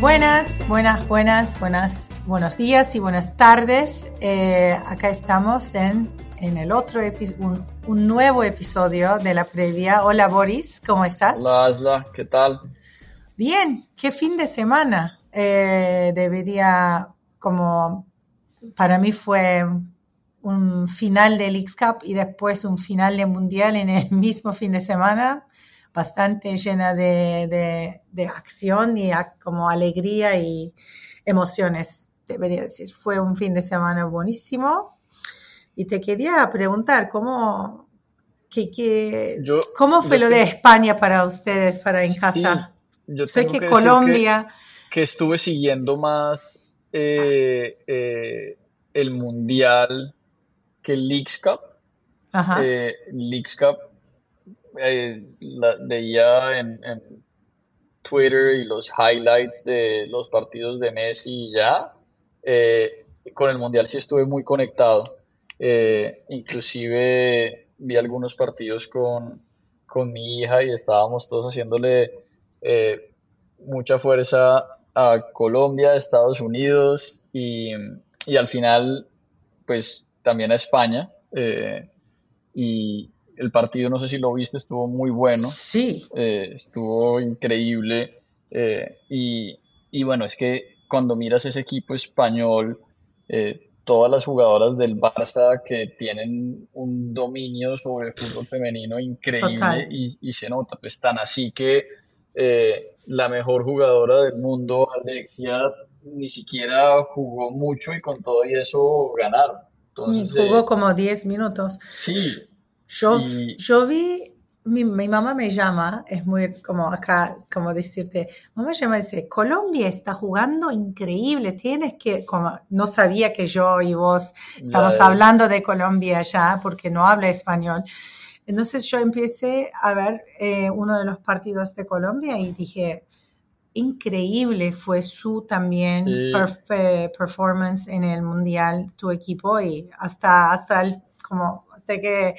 Buenas, buenas, buenas, buenas, buenos días y buenas tardes. Eh, acá estamos en, en el otro un, un, nuevo episodio de la previa. Hola Boris, ¿cómo estás? Hola Asla, ¿qué tal? Bien, qué fin de semana. Eh, debería, como para mí fue un final del X Cup y después un final de Mundial en el mismo fin de semana bastante llena de, de, acción y como alegría y emociones, debería decir. Fue un fin de semana buenísimo. Y te quería preguntar, ¿cómo, que, ¿cómo fue lo de España para ustedes, para en casa? yo sé que, Colombia... Que, estuve siguiendo más eh, eh, el Mundial que el Leagues Cup. Ajá. Eh, Leagues Cup eh, la, veía en, Twitter y los highlights de los partidos de Messi y ya. Eh, con el Mundial sí estuve muy conectado. Eh, inclusive vi algunos partidos con, con, mi hija y estábamos todos haciéndole mucha fuerza a Colombia, Estados Unidos y, y, al final pues también a España. y, el partido, no sé si lo viste, estuvo muy bueno. Sí. Eh, estuvo increíble. Eh, y, bueno, es que cuando miras ese equipo español, eh, todas las jugadoras del Barça que tienen un dominio sobre el fútbol femenino increíble y, se nota, pues tan así que la mejor jugadora del mundo, Alexia, ni siquiera jugó mucho y con todo y eso ganaron. Entonces, jugó como 10 minutos. Sí, yo, yo vi, mi, mi, mamá me llama, es muy como acá, como decirte, mamá me llama y dice, Colombia está jugando increíble, tienes que, como no sabía que yo y vos estamos hablando de Colombia ya, porque no habla español. Entonces yo empecé a ver eh, uno de los partidos de Colombia y dije, increíble fue su también performance en el mundial, tu equipo, y hasta, hasta el, como, hasta que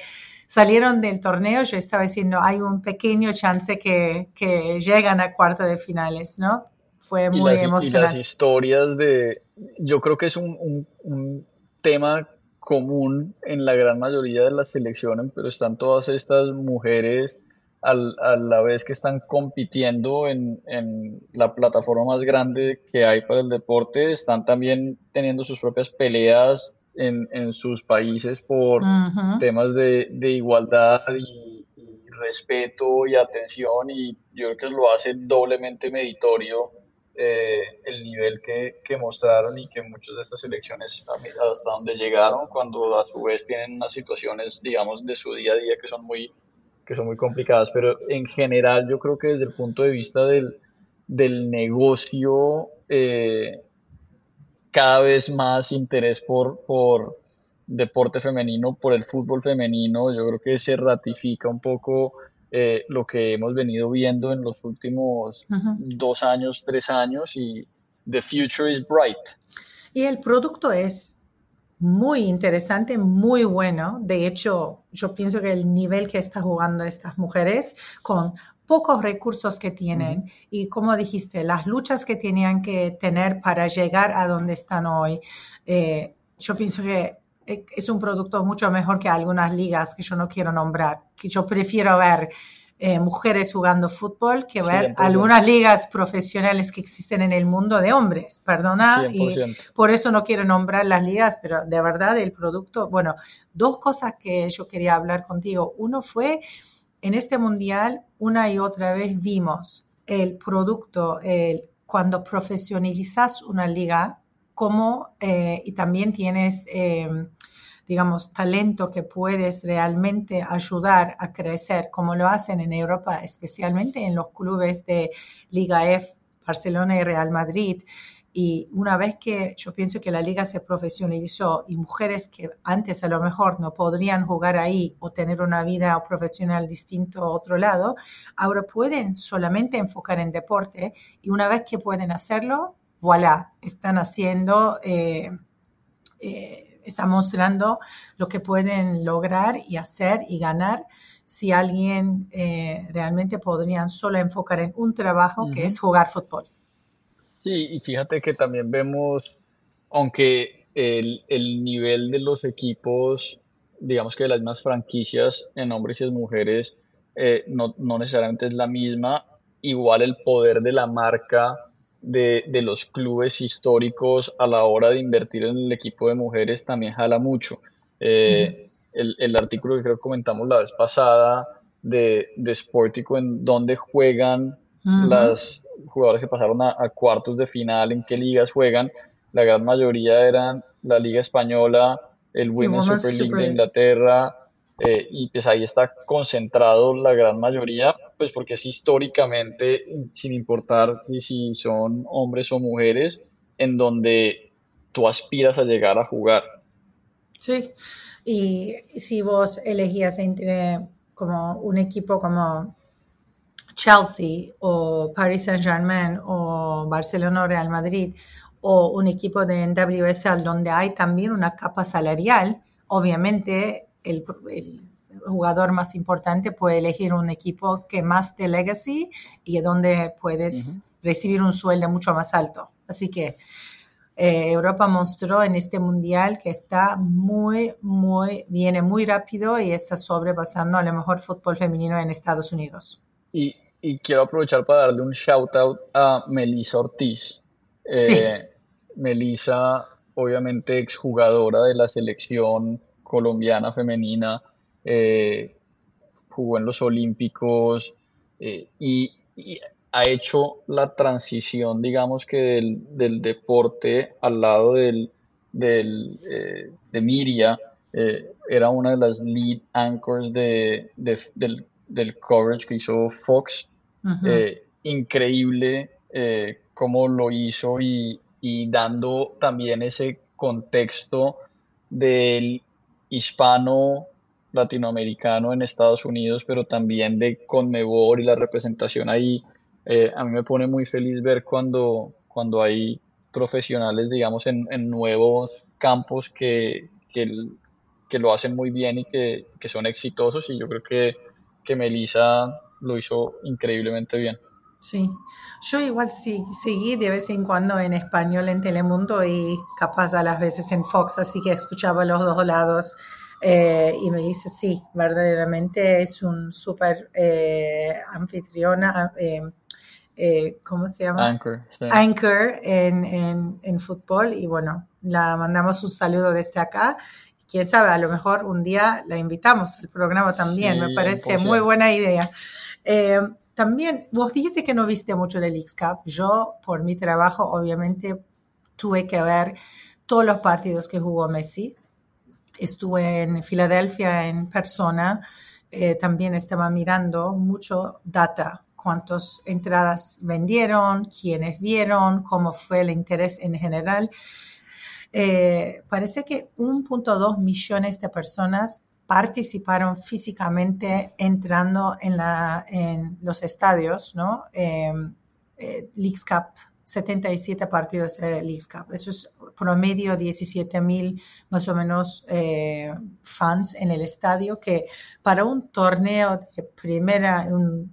salieron del torneo, yo estaba diciendo, hay un pequeño chance que, que llegan a cuarto de finales, ¿no? Fue muy emocionante. Y las historias de, yo creo que es un, un, tema común en la gran mayoría de las selecciones, pero están todas estas mujeres a la vez que están compitiendo en, en, la plataforma más grande que hay para el deporte, están también teniendo sus propias peleas en, sus países por temas de, igualdad y, respeto y atención y yo creo que lo hace doblemente meditorio eh, el nivel que, mostraron y que muchas de estas elecciones hasta donde llegaron cuando a su vez tienen unas situaciones digamos de su día a día que son muy que son muy complicadas. Pero en general yo creo que desde el punto de vista del, del negocio eh, cada vez más interés por, por deporte femenino, por el fútbol femenino. Yo creo que se ratifica un poco eh, lo que hemos venido viendo en los últimos dos años, tres años y the future is bright. Y el producto es muy interesante, muy bueno. De hecho, yo pienso que el nivel que está jugando estas mujeres con pocos recursos que tienen y como dijiste, las luchas que tenían que tener para llegar a donde están hoy. Eh, yo pienso que eh, es un producto mucho mejor que algunas ligas que yo no quiero nombrar, que yo prefiero ver eh, mujeres jugando fútbol que ver algunas ligas profesionales que existen en el mundo de hombres, perdona, y por eso no quiero nombrar las ligas, pero de verdad el producto, bueno, dos cosas que yo quería hablar contigo. Uno fue, en este mundial, una y otra vez vimos el producto, el, cuando profesionalizas una liga, como, eh, y también tienes... Eh, digamos, talento que puedes realmente ayudar a crecer, como lo hacen en Europa, especialmente en los clubes de Liga F, Barcelona y Real Madrid. Y una vez que yo pienso que la liga se profesionalizó y mujeres que antes a lo mejor no podrían jugar ahí o tener una vida profesional distinto a otro lado, ahora pueden solamente enfocar en deporte y una vez que pueden hacerlo, voilà, están haciendo... Eh, eh, está mostrando lo que pueden lograr y hacer y ganar si alguien eh, realmente podrían solo enfocar en un trabajo que es jugar fútbol. Sí, y fíjate que también vemos, aunque el, el nivel de los equipos, digamos que de las mismas franquicias en hombres y mujeres, eh, no, no necesariamente es la misma, igual el poder de la marca de, de, los clubes históricos a la hora de invertir en el equipo de mujeres también jala mucho. Eh, el, el, artículo que creo que comentamos la vez pasada de, de Sportico en donde juegan las jugadoras que pasaron a, cuartos de final, en qué ligas juegan, la gran mayoría eran la Liga Española, el Women's Super League de Inglaterra, eh, y pues ahí está concentrado la gran mayoría, pues porque es históricamente, sin importar si, si son hombres o mujeres, en donde tú aspiras a llegar a jugar. Sí, y si vos elegías entre como un equipo como Chelsea o Paris Saint Germain o Barcelona o Real Madrid o un equipo de NWSL donde hay también una capa salarial, obviamente el, jugador más importante puede elegir un equipo que más de legacy y donde puedes recibir un sueldo mucho más alto. Así que eh, Europa mostró en este mundial que está muy, muy, viene muy rápido y está sobrepasando a lo mejor fútbol femenino en Estados Unidos. Y, quiero aprovechar para darle un shout out a Melissa Ortiz. Eh, Melissa, obviamente exjugadora de la selección colombiana femenina, eh, jugó en los Olímpicos eh, y, ha hecho la transición, digamos que del, deporte al lado del, del de Miria. era una de las lead anchors de, del, del, coverage que hizo Fox. Increíble cómo lo hizo y, y dando también ese contexto del hispano latinoamericano en Estados Unidos, pero también de Conmebol y la representación ahí. Eh, a mí me pone muy feliz ver cuando, cuando hay profesionales, digamos, en, nuevos campos que, que, lo hacen muy bien y que, son exitosos y yo creo que, que Melissa lo hizo increíblemente bien. Sí, yo igual sí, seguí de vez en cuando en español en Telemundo y capaz a las veces en Fox, así que escuchaba los dos lados eh, y me dice, sí, verdaderamente es un súper eh, anfitriona, eh, ¿cómo se llama? Anchor. Anchor en, en, en fútbol y bueno, la mandamos un saludo desde acá quién sabe, a lo mejor un día la invitamos al programa también, me parece muy buena idea. Eh, también, vos dijiste que no viste mucho del X-Cup. Yo, por mi trabajo, obviamente, tuve que ver todos los partidos que jugó Messi. Estuve en Filadelfia en persona. Eh, también estaba mirando mucho data, cuántas entradas vendieron, quiénes vieron, cómo fue el interés en general. Eh, parece que 1.2 millones de personas participaron físicamente entrando en, la, en los estadios, ¿no? Em, eh, Cup, 77 partidos de Leagues Cup. Eso es promedio 17 mil más o menos eh, fans en el estadio, que para un torneo de primera, un,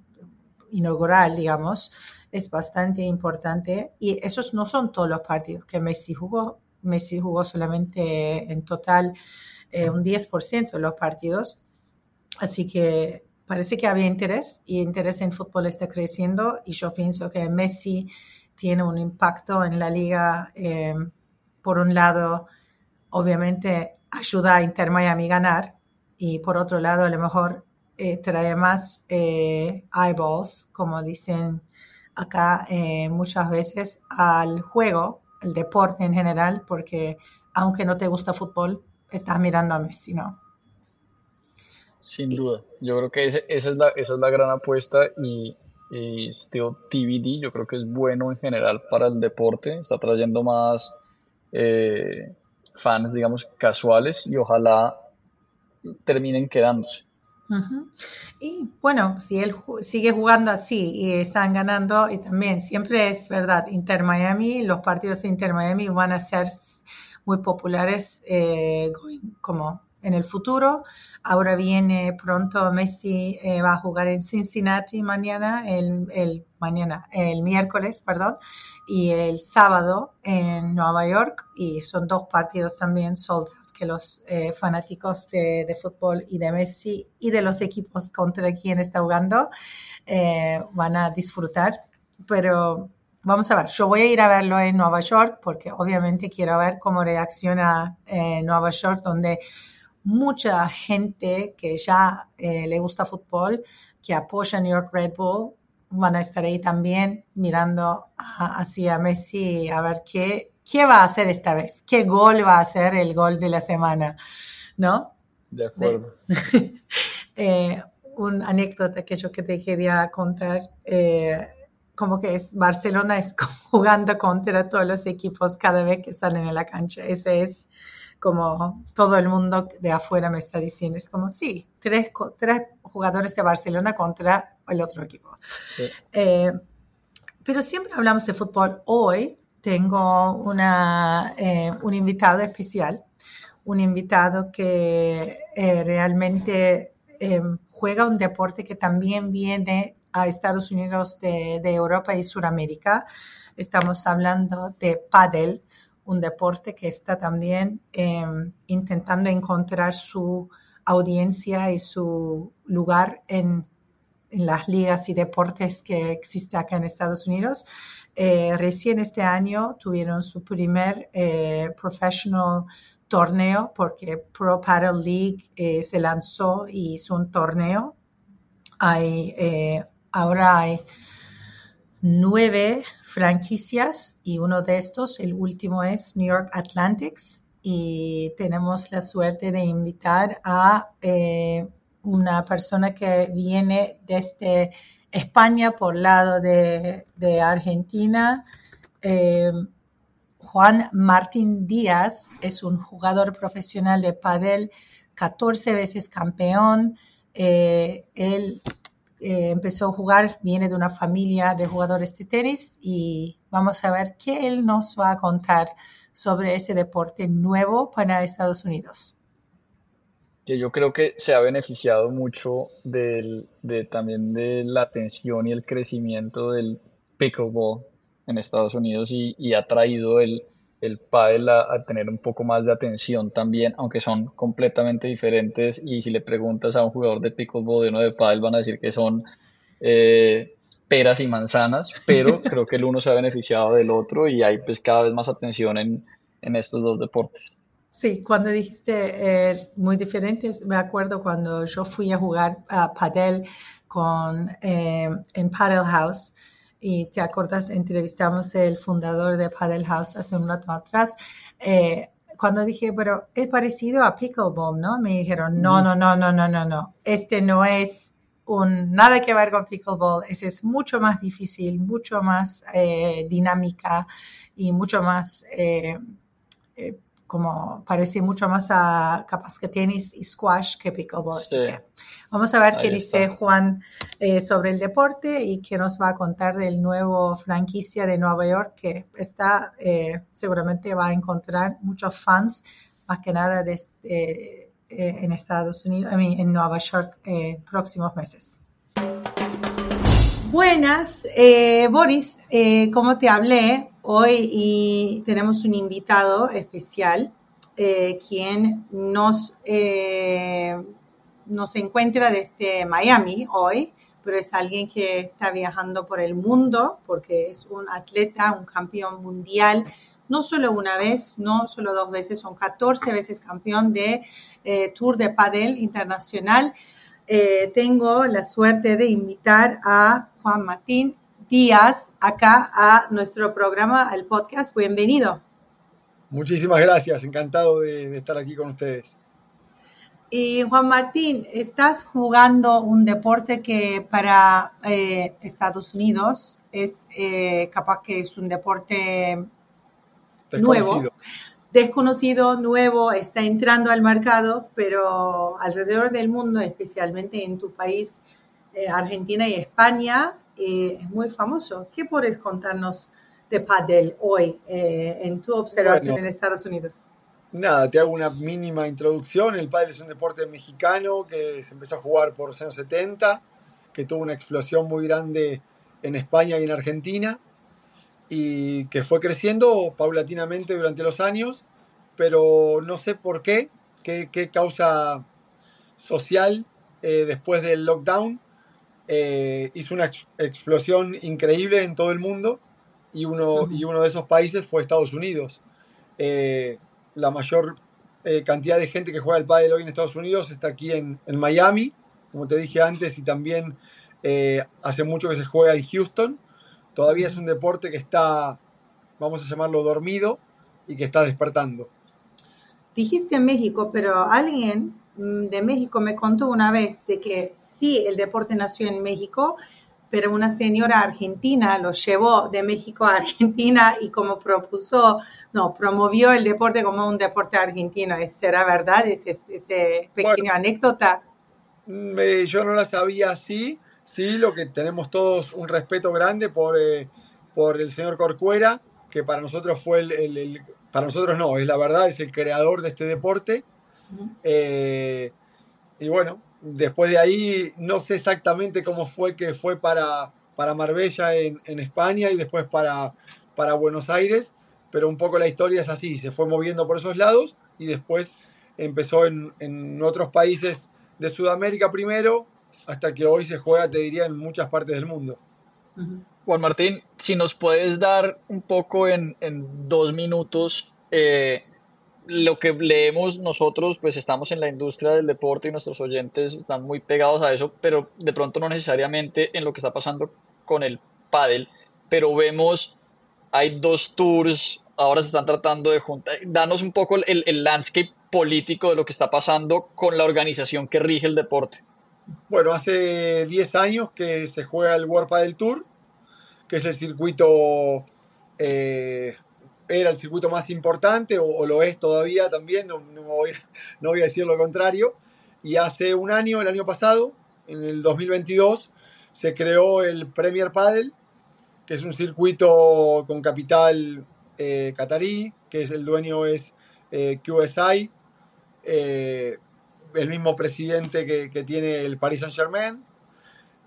inaugural, digamos, es bastante importante. Y esos no son todos los partidos que Messi jugó Messi jugó solamente en total un 10% de los partidos. Así que parece que había interés y interés en fútbol está creciendo y yo pienso que Messi tiene un impacto en la liga. por un lado, obviamente ayuda a Inter Miami a ganar y por otro lado a lo mejor eh, trae más eh, eyeballs, como dicen acá eh, muchas veces, al juego, el deporte en general, porque aunque no te gusta fútbol, estás mirando a Messi, ¿no? Sin duda, yo creo que esa, es la, esa es la gran apuesta y, y Steel TVD yo creo que es bueno en general para el deporte, está trayendo más fans, digamos, casuales y ojalá terminen quedándose. Y bueno, si él sigue jugando así y están ganando, y también siempre es verdad, Inter Miami, los partidos de Inter Miami van a ser muy populares eh, como en el futuro. Ahora viene pronto Messi eh, va a jugar en Cincinnati mañana, el, el, mañana, el miércoles, perdón, y el sábado en Nueva York y son dos partidos también sold out que los eh, fanáticos de, de, fútbol y de Messi y de los equipos contra quien está jugando eh, van a disfrutar. Pero vamos a ver, yo voy a ir a verlo en Nueva York porque obviamente quiero ver cómo reacciona eh, Nueva York, donde mucha gente que ya le gusta fútbol, que apoya New York Red Bull, van a estar ahí también mirando hacia Messi a ver qué, qué va a hacer esta vez, qué gol va a ser el gol de la semana, ¿no? De acuerdo. eh, un anécdota que yo que te quería contar, eh, como que es Barcelona es jugando contra todos los equipos cada vez que salen en la cancha. Ese es como todo el mundo de afuera me está diciendo. Es como, sí, tres, tres jugadores de Barcelona contra el otro equipo. Eh, pero siempre hablamos de fútbol. Hoy tengo una, eh, un invitado especial, un invitado que eh, realmente juega un deporte que también viene a Estados Unidos de, Europa y Sudamérica. Estamos hablando de paddle, un deporte que está también intentando encontrar su audiencia y su lugar en en las ligas y deportes que existe acá en Estados Unidos. Eh, recién este año tuvieron su primer eh, professional torneo porque Pro Paddle League eh, se lanzó y hizo un torneo. Hay, ahora hay nueve franquicias y uno de estos, el último es New York Athletics y tenemos la suerte de invitar a una persona que viene desde España por lado de, Argentina. Eh, Juan Martín Díaz es un jugador profesional de pádel, 14 veces campeón. Eh, él eh, empezó a jugar, viene de una familia de jugadores de tenis y vamos a ver qué él nos va a contar sobre ese deporte nuevo para Estados Unidos. Yo creo que se ha beneficiado mucho de, también de la atención y el crecimiento del pickleball en Estados Unidos y ha traído el, el pádel a, tener un poco más de atención también, aunque son completamente diferentes y si le preguntas a un jugador de pickleball y uno de pádel van a decir que son eh, peras y manzanas, pero creo que el uno se ha beneficiado del otro y hay pues cada vez más atención en, en estos dos deportes. Sí, cuando dijiste eh, muy diferentes, me acuerdo cuando yo fui a jugar a padel con, eh, en Paddle House y te acuerdas, entrevistamos el fundador de Paddle House hace un rato atrás. Eh, cuando dije, pero es parecido a pickleball, ¿no? Me dijeron, no, no, no, no, no, no, no. Este no es un, nada que ver con pickleball. Ese es mucho más difícil, mucho más dinámica y mucho más como parece mucho más a capaz que tenis y squash que pickleball. vamos a ver qué dice Juan eh, sobre el deporte y qué nos va a contar del nuevo franquicia de Nueva York que está, eh, seguramente va a encontrar muchos fans, más que nada desde, eh, en Estados Unidos, en Nueva York, próximos meses. Buenas, Boris, como te hablé, hoy tenemos un invitado especial eh, quien nos, eh, nos encuentra desde Miami hoy, pero es alguien que está viajando por el mundo porque es un atleta, un campeón mundial, no solo una vez, no solo dos veces, son 14 veces campeón de eh, Tour de Padel Internacional. tengo la suerte de invitar a Juan Martín Díaz acá a nuestro programa, al podcast. Bienvenido. Muchísimas gracias, encantado de, estar aquí con ustedes. Y Juan Martín, estás jugando un deporte que para eh, Estados Unidos es eh, capaz que es un deporte nuevo, desconocido, nuevo, está entrando al mercado, pero alrededor del mundo, especialmente en tu país, eh, Argentina y España, es muy famoso. ¿Qué puedes contarnos de pádel hoy eh, en tu observación en Estados Unidos? Nada, te hago una mínima introducción. El pádel es un deporte mexicano que se empezó a jugar por los años 70, que tuvo una explosión muy grande en España y en Argentina y que fue creciendo paulatinamente durante los años, pero no sé por qué, qué, causa social eh, después del lockdown eh, hizo una explosión increíble en todo el mundo y uno, y uno de esos países fue Estados Unidos. Eh, la mayor eh, cantidad de gente que juega el pádel hoy en Estados Unidos está aquí en, en Miami, como te dije antes, y también hace mucho que se juega en Houston. Todavía es un deporte que está, vamos a llamarlo, dormido y que está despertando. Dijiste México, pero alguien de México me contó una vez de que sí, el deporte nació en México, pero una señora argentina lo llevó de México a Argentina y como propuso, no, promovió el deporte como un deporte argentino. ¿Será verdad ese, ese pequeño anécdota? yo no la sabía así. Sí, lo que tenemos todos un respeto grande por, eh, por el señor Corcuera, que para nosotros fue el, para nosotros no, es la verdad, es el creador de este deporte. Eh, y bueno, después de ahí no sé exactamente cómo fue que fue para, para Marbella en, España y después para, para Buenos Aires, pero un poco la historia es así, se fue moviendo por esos lados y después empezó en, en otros países de Sudamérica primero, hasta que hoy se juega, te diría, en muchas partes del mundo. Juan Martín, si nos puedes dar un poco en, en dos minutos eh, lo que leemos nosotros, pues estamos en la industria del deporte y nuestros oyentes están muy pegados a eso, pero de pronto no necesariamente en lo que está pasando con el pádel, pero vemos, hay dos tours, ahora se están tratando de juntar, danos un poco el, el landscape político de lo que está pasando con la organización que rige el deporte. Bueno, hace 10 años que se juega el World Padel Tour, que es el circuito eh, era el circuito más importante, o, lo es todavía también, no, voy, a decir lo contrario. Y hace un año, el año pasado, en el 2022, se creó el Premier Padel, que es un circuito con capital eh, que es el dueño es eh, QSI, eh, el mismo presidente que, que tiene el Paris Saint Germain.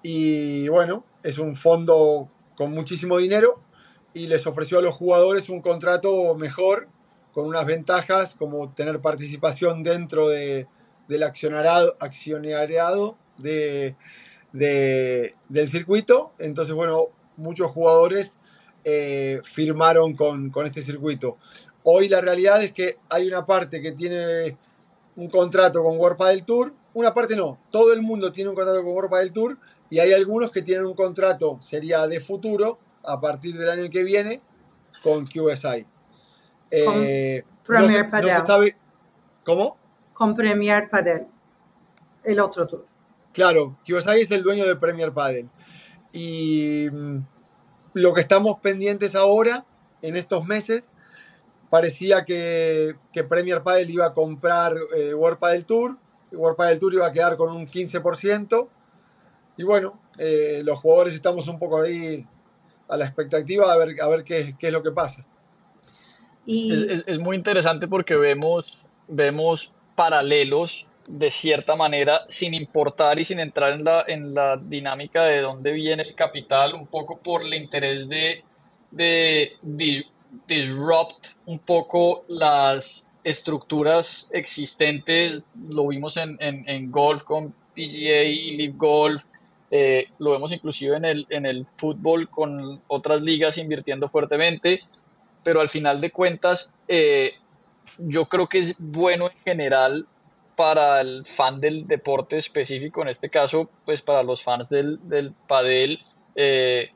Y bueno, es un fondo con muchísimo dinero y les ofreció a los jugadores un contrato mejor, con unas ventajas como tener participación dentro de, del accionariado, accionariado de, del circuito. Entonces, bueno, muchos jugadores eh, firmaron con, con este circuito. Hoy la realidad es que hay una parte que tiene un contrato con World del Tour, una parte no, todo el mundo tiene un contrato con World del Tour y hay algunos que tienen un contrato, sería de futuro, a partir del año que viene con QSI. Eh, Premier Padel. ¿Cómo? Con Premier Padel, el otro tour. Claro, QSI es el dueño de Premier Padel. Y mm, lo que estamos pendientes ahora, en estos meses, parecía que, Premier Padel iba a comprar eh, World Padel Tour. Y World Padel Tour iba a quedar con un 15%. Y bueno, eh, los jugadores estamos un poco ahí a la expectativa a ver, a ver qué, qué es lo que pasa. Es, es, muy interesante porque vemos, vemos paralelos de cierta manera sin importar y sin entrar en la, en la dinámica de dónde viene el capital, un poco por el interés de, de, disrupt un poco las estructuras existentes. Lo vimos en, en, golf con PGA y Live Golf. Eh, lo vemos inclusive en el, en el fútbol con otras ligas invirtiendo fuertemente. Pero al final de cuentas, eh, yo creo que es bueno en general para el fan del deporte específico, en este caso, pues para los fans del, del padel, eh,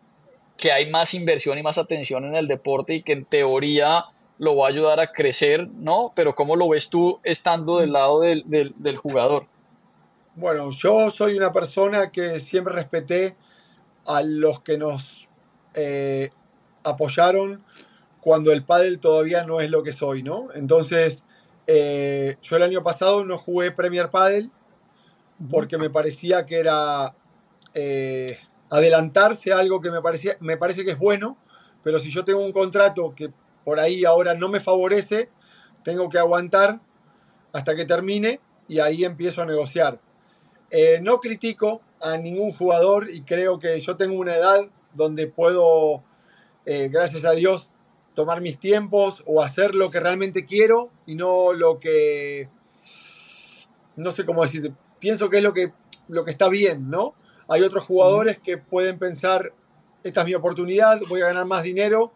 que hay más inversión y más atención en el deporte y que en teoría lo va a ayudar a crecer, ¿no? Pero ¿cómo lo ves tú estando del lado del, del, jugador? Bueno, yo soy una persona que siempre respeté a los que nos eh, apoyaron cuando el pádel todavía no es lo que soy, ¿no? Entonces, eh, yo el año pasado no jugué Premier Padel porque me parecía que era eh, adelantarse a algo que me, parecía, me parece que es bueno, pero si yo tengo un contrato que por ahí ahora no me favorece, tengo que aguantar hasta que termine y ahí empiezo a negociar. Eh, no critico a ningún jugador y creo que yo tengo una edad donde puedo, gracias a Dios, tomar mis tiempos o hacer lo que realmente quiero y no lo que, no sé cómo decir, pienso que es lo que, lo que está bien, ¿no? Hay otros jugadores que pueden pensar, esta es mi oportunidad, voy a ganar más dinero,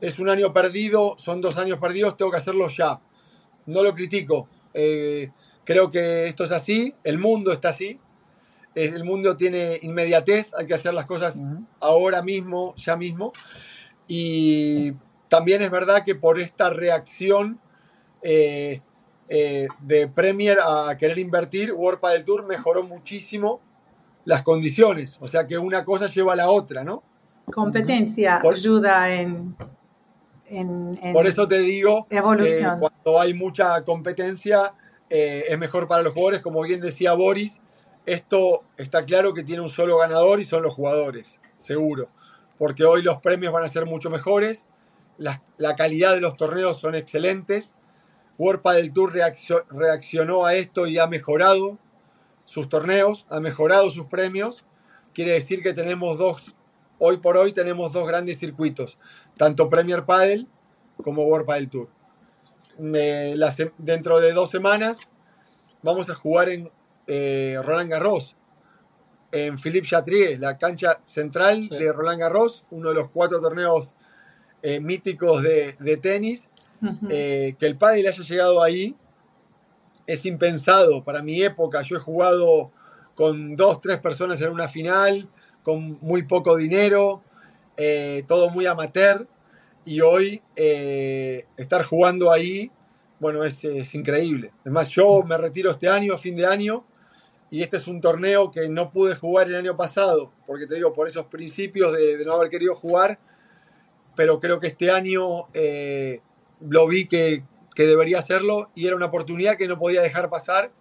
es un año perdido, son dos años perdidos, tengo que hacerlo ya. No lo critico. Eh, creo que esto es así, el mundo está así, el mundo tiene inmediatez, hay que hacer las cosas ahora mismo, ya mismo. Y también es verdad que por esta reacción eh, eh, de Premier a querer invertir, World del Tour mejoró muchísimo las condiciones. O sea que una cosa lleva a la otra, ¿no? Competencia ayuda en, Por eso te digo evolución. que cuando hay mucha competencia eh, es mejor para los jugadores. Como bien decía Boris, esto está claro que tiene un solo ganador y son los jugadores, seguro. Porque hoy los premios van a ser mucho mejores la, calidad de los torneos son excelentes. World del Tour reaccionó a esto y ha mejorado sus torneos, ha mejorado sus premios. Quiere decir que tenemos dos, hoy por hoy tenemos dos grandes circuitos, tanto Premier Padel como World del Tour. Dentro de dos semanas vamos a jugar en eh, Roland Garros, en Philippe Chatrier, la cancha central de Roland Garros, uno de los cuatro torneos eh, míticos de, tenis, eh, que el pádel haya llegado ahí es impensado. Para mi época, yo he jugado con dos, tres personas en una final, con muy poco dinero, todo muy amateur, y hoy estar jugando ahí, bueno, es, increíble. Además, yo me retiro este año, fin de año, y este es un torneo que no pude jugar el año pasado, porque te digo, por esos principios de no haber querido jugar, pero creo que este año eh, lo vi que, debería hacerlo y era una oportunidad que no podía dejar pasar.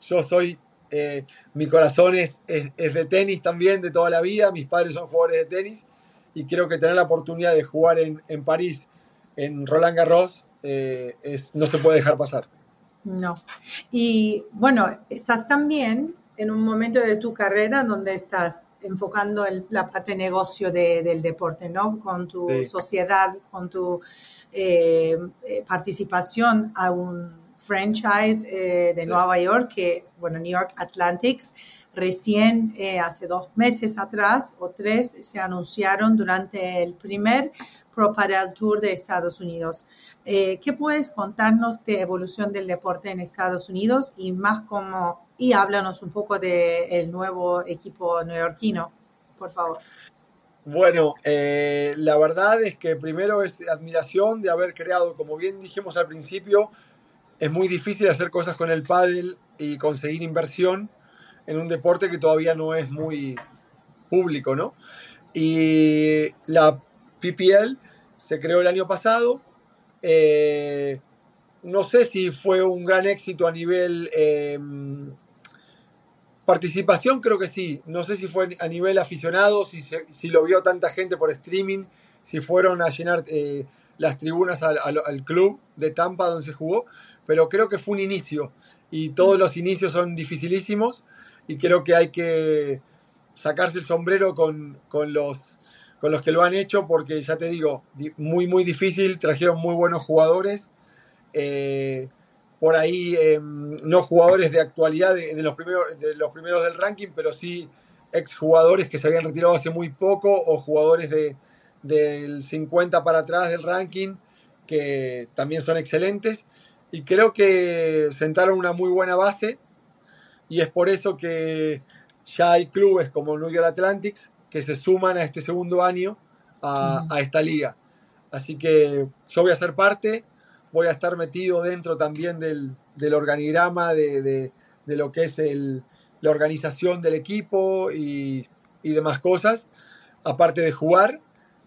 Yo soy, eh, mi corazón es, es, de tenis también, de toda la vida, mis padres son jugadores de tenis y creo que tener la oportunidad de jugar en, en París, en Roland Garros, eh, es, no se puede dejar pasar. No. Y bueno, estás también en un momento de tu carrera donde estás enfocando el, la parte de negocio del deporte, ¿no? Con tu sociedad, con tu eh, eh, participación a un franchise eh, de Nueva York, que, bueno, New York Athletics, recién hace dos meses atrás o tres se anunciaron durante el primer Pro Padel Tour de Estados Unidos. ¿Qué puedes contarnos de evolución del deporte en Estados Unidos y más como y háblanos un poco del nuevo equipo neoyorquino, por favor. Bueno, eh, la verdad es que primero es admiración de haber creado, como bien dijimos al principio, es muy difícil hacer cosas con el pádel y conseguir inversión en un deporte que todavía no es muy público, ¿no? Y la PPL se creó el año pasado. Eh, no sé si fue un gran éxito a nivel em, Participación creo que sí. No sé si fue a nivel aficionado, si, si lo vio tanta gente por streaming, si fueron a llenar eh, las tribunas al, club de Tampa donde se jugó, pero creo que fue un inicio y todos los inicios son dificilísimos y creo que hay que sacarse el sombrero con, los, con los que lo han hecho, porque ya te digo, muy, muy difícil, trajeron muy buenos jugadores. Eh, por ahí, em, no jugadores de actualidad de, los primeros, de los primeros del ranking, pero sí exjugadores que se habían retirado hace muy poco o jugadores de, del 50 para atrás del ranking que también son excelentes. Y creo que sentaron una muy buena base y es por eso que ya hay clubes como New York Athletics que se suman a este segundo año a, esta liga. Así que yo voy a ser parte, voy a estar metido dentro también del, organigrama de, lo que es la organización del equipo y, demás cosas, aparte de jugar.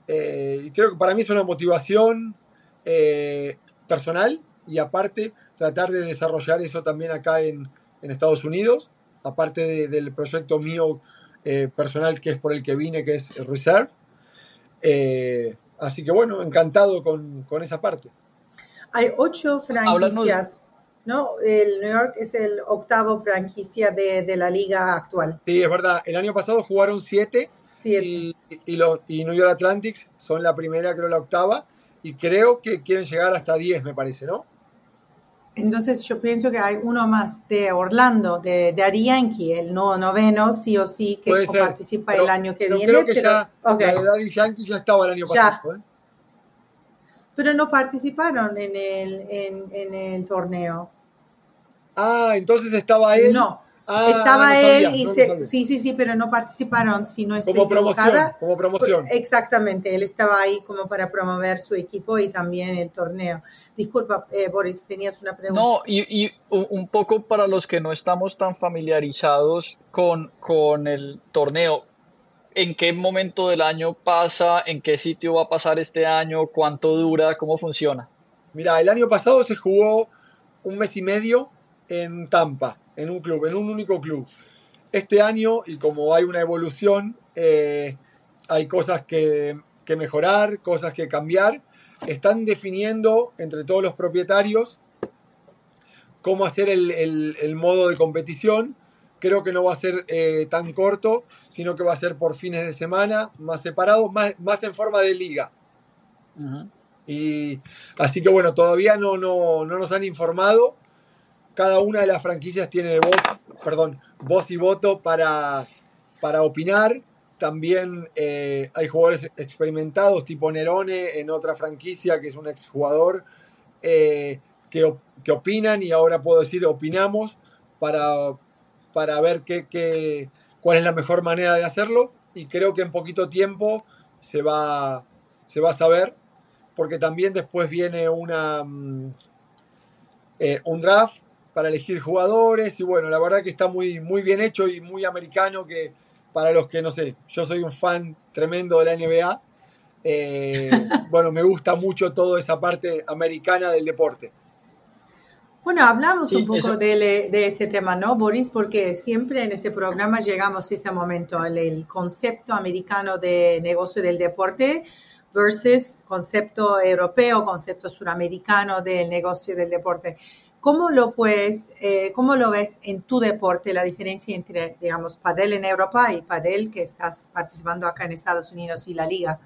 Eh, y creo que para mí es una motivación eh, personal y aparte tratar de desarrollar eso también acá en, Estados Unidos, aparte del proyecto mío eh, personal que es por el que vine, que es Reserve. Eh, así que bueno, encantado con, esa parte. Hay ocho franquicias, ¿no? El New York es el octavo franquicia de, la liga actual. Sí, es verdad. El año pasado jugaron siete, Y, y, New York Athletics son la primera, creo la octava, y creo que quieren llegar hasta diez, me parece, ¿no? Entonces yo pienso que hay uno más de Orlando, de, de Yankee, el no, noveno, sí o sí, que participa el año que viene. Creo que ya la de Yankee ya estaba el año pasado. ¿eh? Pero no participaron en el, en, el torneo. Ah, entonces estaba él. No, Ah, Estaba él y sí, sí, sí, pero no participaron, si no estoy como promoción, como promoción. Exactamente, él estaba ahí como para promover su equipo y también el torneo. Disculpa, eh, Boris, tenías una pregunta. No, y, un poco para los que no estamos tan familiarizados con, con el torneo, ¿en qué momento del año pasa? ¿En qué sitio va a pasar este año? ¿Cuánto dura? ¿Cómo funciona? Mira, el año pasado se jugó un mes y medio en Tampa en un club, en un único club. Este año, y como hay una evolución, eh, hay cosas que, mejorar, cosas que cambiar. Están definiendo entre todos los propietarios cómo hacer el, modo de competición. Creo que no va a ser eh, tan corto, sino que va a ser por fines de semana, más separado, más, más en forma de liga. Y así que bueno, todavía no, no, no nos han informado cada una de las franquicias tiene voz, perdón, voz y voto para, para opinar. También eh, hay jugadores experimentados, tipo Nerone en otra franquicia, que es un exjugador, eh, que, que, opinan y ahora puedo decir opinamos para, para ver qué, cuál es la mejor manera de hacerlo. Y creo que en poquito tiempo se va, se va a saber, porque también después viene una, mm, eh, un draft para elegir jugadores y bueno, la verdad que está muy, muy bien hecho y muy americano que para los que no sé, yo soy un fan tremendo de la NBA. Eh, bueno, me gusta mucho toda esa parte americana del deporte. Bueno, hablamos un poco de, de, ese tema, ¿no, Boris? Porque siempre en ese programa llegamos a ese momento, el, el concepto americano de negocio del deporte versus concepto europeo, concepto suramericano del negocio del deporte. ¿Cómo lo puedes, eh, cómo lo ves en tu deporte, la diferencia entre, digamos, padel en Europa y padel que estás participando acá en Estados Unidos y la liga?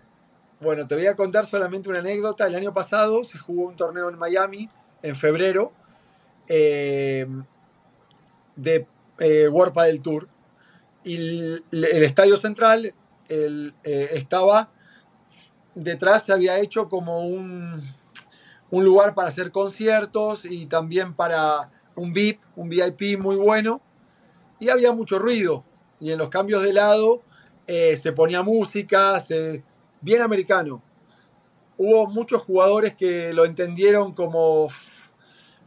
Bueno, te voy a contar solamente una anécdota. El año pasado se jugó un torneo en Miami, en febrero, eh, de eh, World Padel Tour. Y el, estadio central estaba detrás, se había hecho como un un lugar para hacer conciertos y también para un VIP, un VIP muy bueno. Y había mucho ruido. Y en los cambios de lado eh, se ponía música, bien americano. Hubo muchos jugadores que lo entendieron como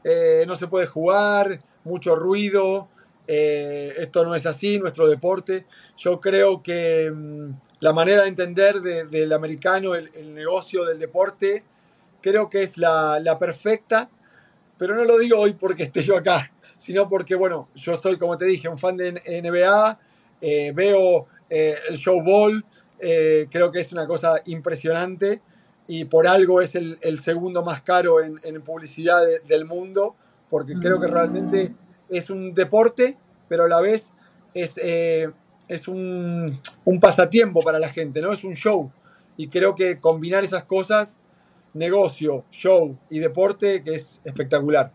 eh, no se puede jugar, mucho ruido, eh, esto no es así, nuestro deporte. Yo creo que mm, la manera de entender del americano el negocio del deporte creo que es la, la, pero no lo digo hoy porque esté yo acá, sino porque, bueno, yo soy, como te dije, un fan de NBA, eh, veo eh, el show ball, eh, creo que es una cosa impresionante y por algo es el, el segundo más caro en, en publicidad del mundo, porque creo que realmente es un deporte, pero a la vez es, es un, un pasatiempo para la gente, ¿no? Es un show. y creo que combinar esas cosas, negocio, show y deporte, que es espectacular.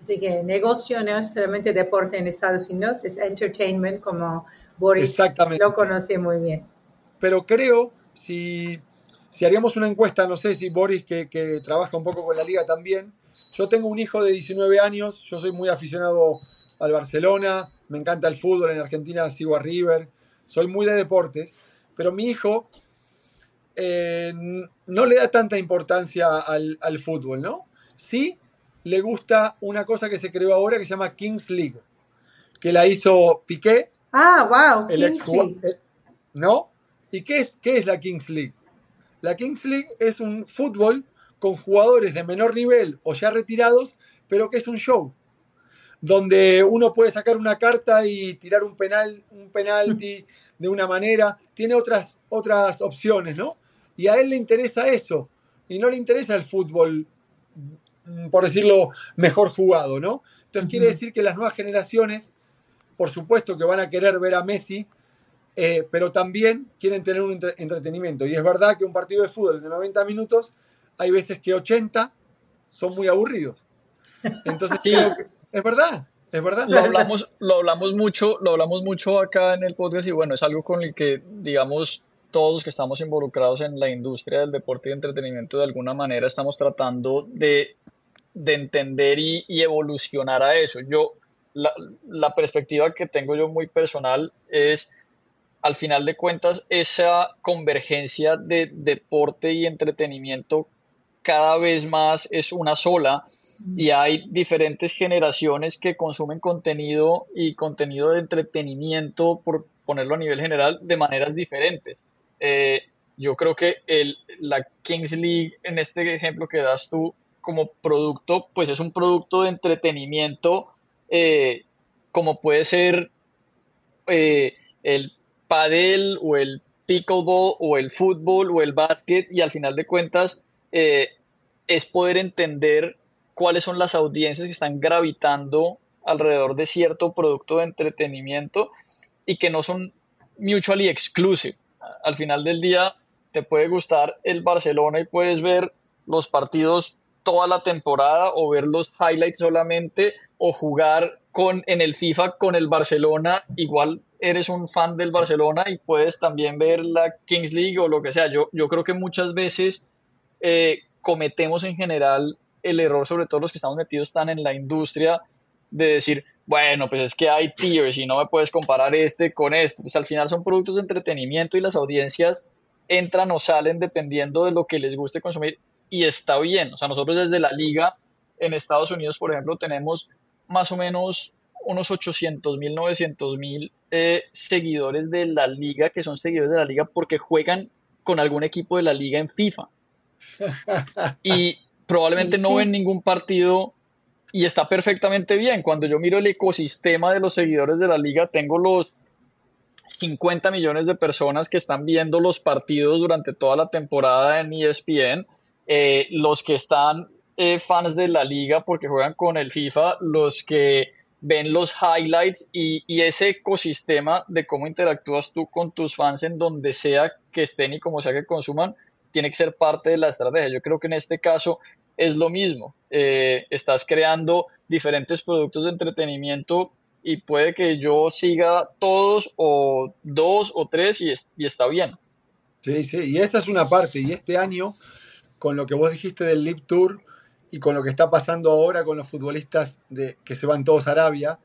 Así que negocio no es solamente deporte en Estados Unidos, es entertainment como Boris lo conoce muy bien. Pero creo, si, si haríamos una encuesta, no sé si Boris, que, que trabaja un poco con la liga también, yo tengo un hijo de 19 años, yo soy muy aficionado al Barcelona, me encanta el fútbol, en Argentina sigo a River, soy muy de deportes, pero mi hijo eh, no le da tanta importancia al, al, fútbol, ¿no? Sí le gusta una cosa que se creó ahora que se llama Kings League, que la hizo Piqué. Ah, wow, Kings League. Eh, ¿No? ¿Y qué es, qué es la Kings League? La Kings League es un fútbol con jugadores de menor nivel o ya retirados, pero que es un show donde uno puede sacar una carta y tirar un penal, un penalti de una manera, tiene otras, otras opciones, ¿no? Y a él le interesa eso, y no le interesa el fútbol, mm, por decirlo, mejor jugado, ¿no? Entonces quiere decir que las nuevas generaciones, por supuesto que van a querer ver a Messi, eh, pero también quieren tener un entretenimiento. Y es verdad que un partido de fútbol de 90 minutos, hay veces que 80 son muy aburridos. Entonces creo que es verdad, es verdad. Lo hablamos, lo hablamos mucho, lo hablamos mucho acá en el podcast y bueno, es algo con el que, digamos, todos los que estamos involucrados en la industria del deporte y entretenimiento de alguna manera estamos tratando de, entender y, evolucionar a eso. Yo, la, la perspectiva que tengo yo muy personal es, al final de cuentas, esa convergencia de deporte y entretenimiento cada vez más es una sola y hay diferentes generaciones que consumen contenido y contenido de entretenimiento, por ponerlo a nivel general, de maneras diferentes. Eh, yo creo que el, la Kings League, en este ejemplo que das tú, como producto, pues es un producto de entretenimiento, eh, como puede ser eh, el padel o el pickleball o el fútbol o el básquet, y al final de cuentas es poder entender cuáles son las audiencias que están gravitando alrededor de cierto producto de entretenimiento y que no son mutually exclusive. Al final del día te puede gustar el Barcelona y puedes ver los partidos toda la temporada o ver los highlights solamente o jugar con en el FIFA con el Barcelona, igual eres un fan del Barcelona y puedes también ver la Kings League o lo que sea. Yo, yo creo que muchas veces eh, cometemos en general el error, sobre todo los que estamos metidos tan en la industria, de decir, bueno, pues es que hay tiers y no me puedes comparar este con este. Pues al final son productos de entretenimiento y las audiencias entran o salen dependiendo de lo que les guste consumir y está bien. O sea, nosotros desde la liga en Estados Unidos, por ejemplo, tenemos más o menos unos 800 mil, 900 mil eh, seguidores de la liga, que son seguidores de la liga porque juegan con algún equipo de la liga en FIFA. Y probablemente no ven ningún partido y está perfectamente bien. Cuando yo miro el ecosistema de los seguidores de la liga, tengo los 50 millones de personas que están viendo los partidos durante toda la temporada en ESPN, eh, los que están eh, fans de la liga porque juegan con el FIFA, los que ven los highlights y, y, ese ecosistema de cómo interactúas tú con tus fans en donde sea que estén y como sea que consuman, tiene que ser parte de la estrategia. Yo creo que en este caso es lo mismo. Eh, estás creando diferentes productos de entretenimiento y puede que yo siga todos o dos o tres y, y está bien. Sí, sí, y esta es una parte. Y este año, con lo que vos dijiste del Lip Tour y con lo que está pasando ahora con los futbolistas de, que se van todos a Arabia,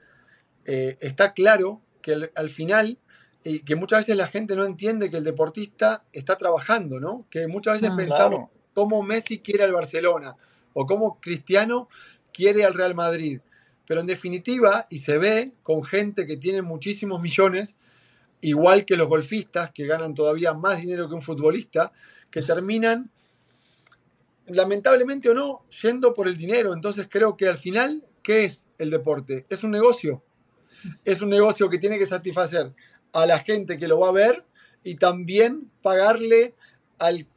eh, está claro que al final y que muchas veces la gente no entiende que el deportista está trabajando, ¿no? Que muchas veces ah, pensamos cómo Messi quiere al Barcelona o cómo Cristiano quiere al Real Madrid. Pero en definitiva, y se ve con gente que tiene muchísimos millones, igual que los golfistas, que ganan todavía más dinero que un futbolista, que terminan, lamentablemente o no, yendo por el dinero. Entonces creo que al final, ¿qué es el deporte? Es un negocio. Es un negocio que tiene que satisfacer a la gente que lo va a ver y también pagarle al,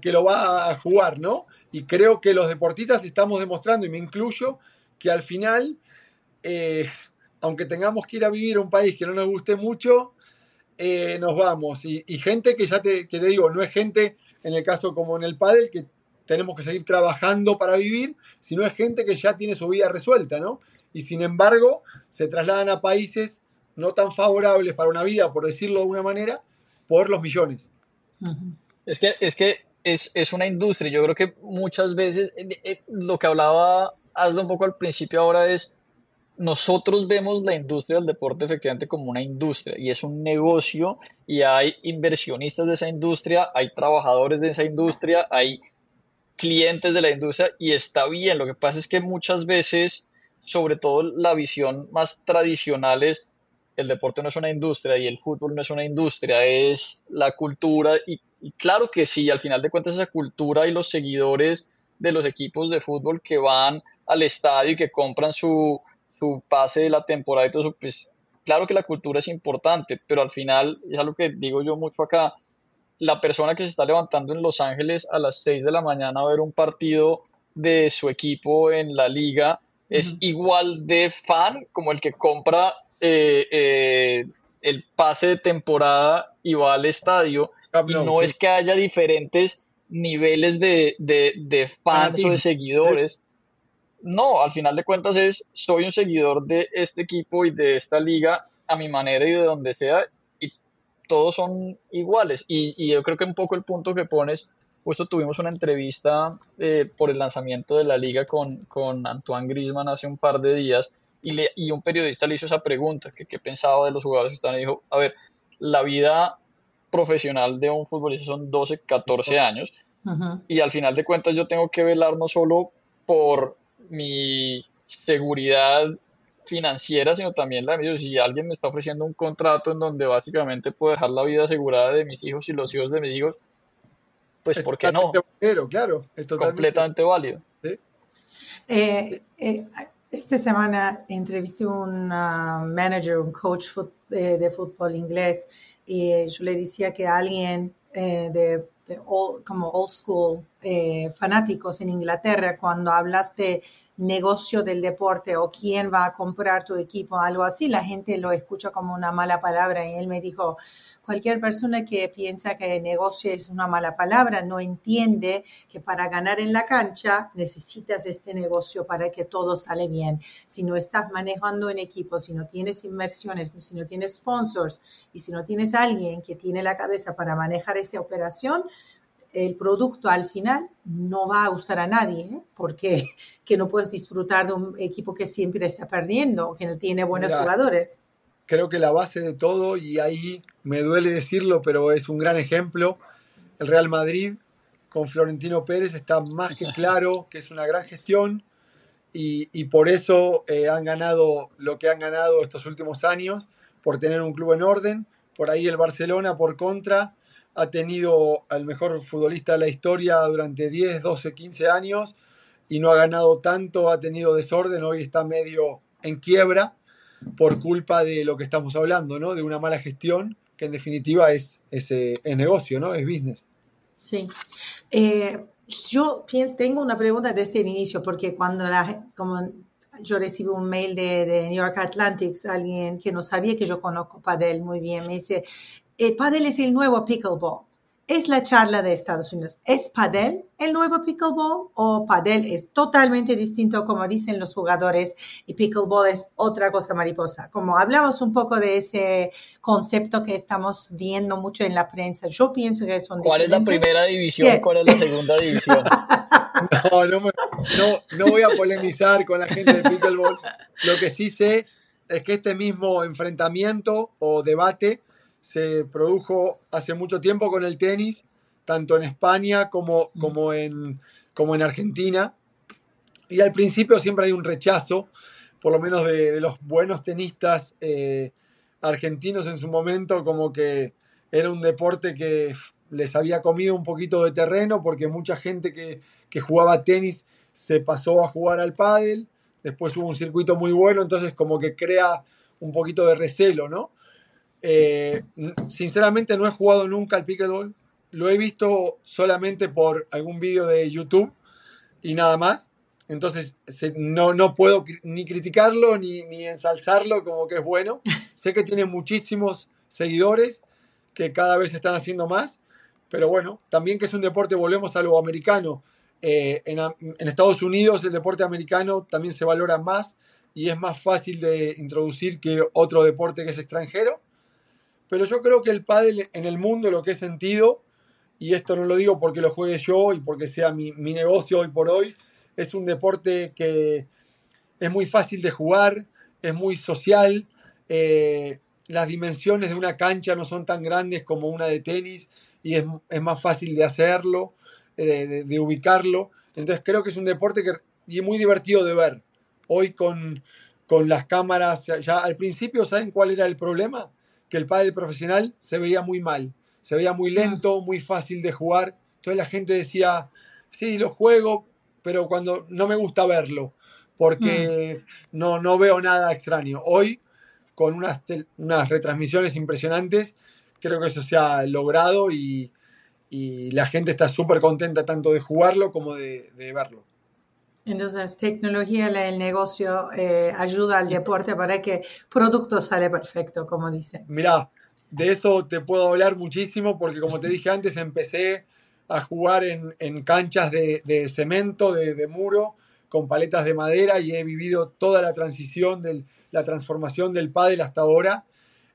que lo va a jugar, ¿no? Y creo que los deportistas estamos demostrando, y me incluyo, que al final, eh, aunque tengamos que ir a vivir a un país que no nos guste mucho, eh, nos vamos. Y, gente que ya te, que te digo, no es gente, en el caso como en el pádel, que tenemos que seguir trabajando para vivir, sino es gente que ya tiene su vida resuelta, ¿no? Y sin embargo, se trasladan a países no tan favorables para una vida, por decirlo de alguna manera, por los millones. Es que, es que es, una industria. Yo creo que muchas veces eh, eh, lo que hablaba Hazlo un poco al principio ahora es, nosotros vemos la industria del deporte efectivamente como una industria y es un negocio y hay inversionistas de esa industria, hay trabajadores de esa industria, hay clientes de la industria y está bien. Lo que pasa es que muchas veces, sobre todo la visión más tradicional es el deporte no es una industria y el fútbol no es una industria, es la cultura y, claro que sí, al final de cuentas esa cultura y los seguidores de los equipos de fútbol que van al estadio y que compran su, su pase de la temporada y todo eso, pues claro que la cultura es importante, pero al final es algo que digo yo mucho acá, la persona que se está levantando en Los Ángeles a las 6 de la mañana a ver un partido de su equipo en la liga es igual de fan como el que compra eh, eh, el pase de temporada y va al estadio. Y no es que haya diferentes niveles de, de, fans o de seguidores. No, al final de cuentas es, soy un seguidor de este equipo y de esta liga a mi manera y de donde sea, y todos son iguales. Y, yo creo que un poco el punto que pones, justo tuvimos una entrevista eh, por el lanzamiento de la liga con, con Antoine Grisman hace un par de días, y, un periodista le hizo esa pregunta, que qué pensaba de los jugadores que están, y dijo, a ver, la vida profesional de un futbolista son 12, 14 años, y al final de cuentas yo tengo que velar no solo por mi seguridad financiera, sino también la de Si alguien me está ofreciendo un contrato en donde básicamente puedo dejar la vida asegurada de mis hijos y los hijos de mis hijos, pues ¿por qué no? claro, es completamente válido. Eh, eh, esta semana entrevisté a un manager, un coach eh, de fútbol inglés, y yo le decía que alguien eh, de, como old school eh, fanáticos en Inglaterra, cuando hablas de negocio del deporte o quién va a comprar tu equipo, algo así, la gente lo escucha como una mala palabra. Y él me dijo, Cualquier persona que piensa que negocio es una mala palabra no entiende que para ganar en la cancha necesitas este negocio para que todo sale bien. Si no estás manejando en equipo, si no tienes inversiones, si no tienes sponsors y si no tienes alguien que tiene la cabeza para manejar esa operación, el producto al final no va a gustar a nadie, ¿eh? porque que no puedes disfrutar de un equipo que siempre está perdiendo, que no tiene buenos jugadores creo que la base de todo, y ahí me duele decirlo, pero es un gran ejemplo, el Real Madrid con Florentino Pérez está más que claro que es una gran gestión y, por eso eh, han ganado lo que han ganado estos últimos años, por tener un club en orden. Por ahí el Barcelona, por contra, ha tenido al mejor futbolista de la historia durante 10, 12, 15 años y no ha ganado tanto, ha tenido desorden, hoy está medio en quiebra por culpa de lo que estamos hablando, ¿no? De una mala gestión, que en definitiva es, es, eh, negocio, ¿no? Es business. Sí. Eh, yo tengo una pregunta desde el inicio, porque cuando como yo recibí un mail de, de, New York Atlantics, alguien que no sabía que yo conozco Padel muy bien, me dice, el Padel es el nuevo pickleball es la charla de Estados Unidos. ¿Es padel el nuevo pickleball o padel es totalmente distinto como dicen los jugadores y pickleball es otra cosa mariposa? Como hablamos un poco de ese concepto que estamos viendo mucho en la prensa, yo pienso que son ¿Cuál es la primera división? ¿Cuál es la segunda división? No, no, no voy a polemizar con la gente de pickleball. Lo que sí sé es que este mismo enfrentamiento o debate se produjo hace mucho tiempo con el tenis, tanto en España como, mm. como, en, como en Argentina. Y al principio siempre hay un rechazo, por lo menos de, los buenos tenistas eh, argentinos en su momento, como que era un deporte que les había comido un poquito de terreno porque mucha gente que, que jugaba tenis se pasó a jugar al pádel, después hubo un circuito muy bueno, entonces como que crea un poquito de recelo, ¿no? Eh, sinceramente no he jugado nunca al pickleball. Lo he visto solamente por algún vídeo de YouTube y nada más. Entonces no, no puedo ni criticarlo ni, ni ensalzarlo como que es bueno. Sé que tiene muchísimos seguidores que cada vez están haciendo más, pero bueno, también que es un deporte, volvemos a lo americano. Eh, en, en, Estados Unidos el deporte americano también se valora más y es más fácil de introducir que otro deporte que es extranjero. Pero yo creo que el pádel en el mundo lo que he sentido, y esto no lo digo porque lo juegue yo y porque sea mi, mi negocio hoy por hoy, es un deporte que es muy fácil de jugar, es muy social, eh, las dimensiones de una cancha no son tan grandes como una de tenis y es, más fácil de hacerlo, eh, de, ubicarlo. Entonces creo que es un deporte que, y muy divertido de ver. Hoy con, con las cámaras, ya, al principio, ¿saben cuál era el problema? Que el pádel profesional se veía muy mal, se veía muy lento, muy fácil de jugar. Entonces la gente decía, sí, lo juego, pero cuando no me gusta verlo, porque mm. no, no veo nada extraño. Hoy, con unas, unas retransmisiones impresionantes, creo que eso se ha logrado y, la gente está súper contenta tanto de jugarlo como de, verlo. Entonces, tecnología el negocio eh, ayuda al deporte para que el producto sale perfecto, como dice. Mirá, de eso te puedo hablar muchísimo porque como te dije antes, empecé a jugar en, canchas de, cemento, de, muro, con paletas de madera y he vivido toda la transición, de la transformación del pádel hasta ahora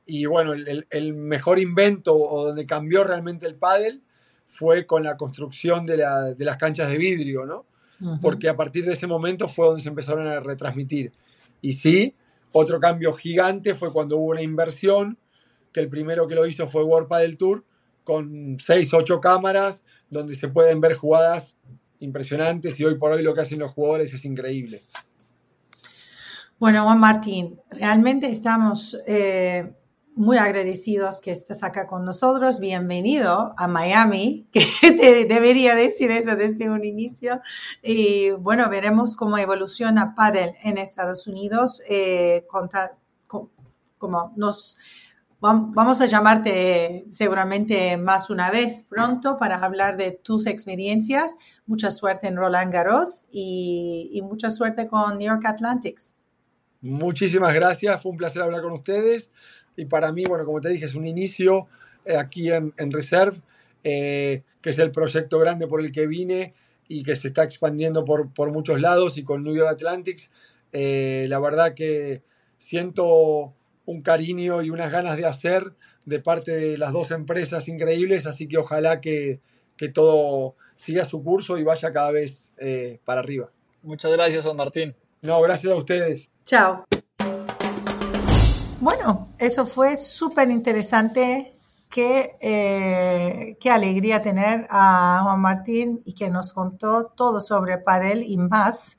y bueno, el, mejor invento o donde cambió realmente el pádel fue con la construcción de, las canchas de vidrio, ¿no? Porque a partir de ese momento fue donde se empezaron a retransmitir. Y sí, otro cambio gigante fue cuando hubo una inversión, que el primero que lo hizo fue World Padel Tour, con 6, 8 cámaras, donde se pueden ver jugadas impresionantes y hoy por hoy lo que hacen los jugadores es increíble. Bueno, Juan Martín, realmente estamos eh, muy agradecidos que estés acá con nosotros. Bienvenido a Miami, que te debería decir eso desde un inicio. Y bueno, veremos cómo evoluciona Paddle en Estados Unidos. Eh, como nos vamos a llamarte seguramente más una vez pronto para hablar de tus experiencias. Mucha suerte en Roland Garros y, y mucha suerte con New York Athletics. Muchísimas gracias, fue un placer hablar con ustedes y para mí, bueno, como te dije, es un inicio eh, aquí en, Reserve, eh, que es el proyecto grande por el que vine y que se está expandiendo por, por muchos lados y con New York Athletics. Eh, la verdad que siento un cariño y unas ganas de hacer de parte de las dos empresas increíbles, así que ojalá que, que todo siga su curso y vaya cada vez para arriba. Muchas gracias, Juan Martín. No, gracias a ustedes. Chao. Bueno, eso fue súper interesante. Qué, eh, qué alegría tener a Juan Martín y que nos contó todo sobre padel y más.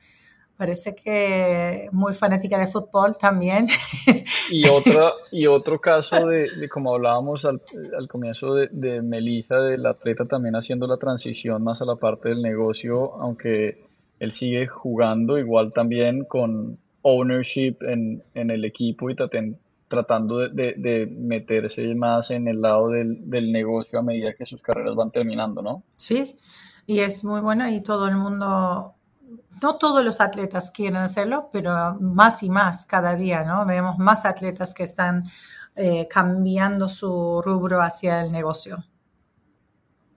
Parece que muy fanática de fútbol también. Y, otra, y otro caso de, como hablábamos al, comienzo de, de Melissa, del atleta también haciendo la transición más a la parte del negocio, aunque él sigue jugando igual también con ownership en, en el equipo y tratando de, meterse más en el lado del, negocio a medida que sus carreras van terminando, ¿no? Sí, y es muy bueno y todo el mundo, no todos los atletas quieren hacerlo, pero más y más cada día, ¿no? Vemos más atletas que están eh, cambiando su rubro hacia el negocio.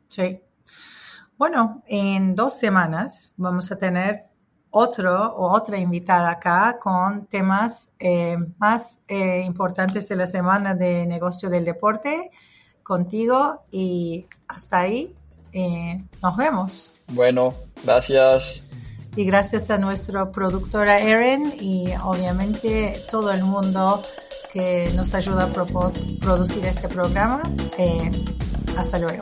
Sí. Bueno, en dos semanas vamos a tener otro o otra invitada acá con temas eh, más eh, importantes de la semana de negocio del deporte contigo y hasta ahí eh, nos vemos. Bueno, gracias. Y gracias a nuestra productora Erin y obviamente todo el mundo que nos ayuda a producir este programa. hasta luego.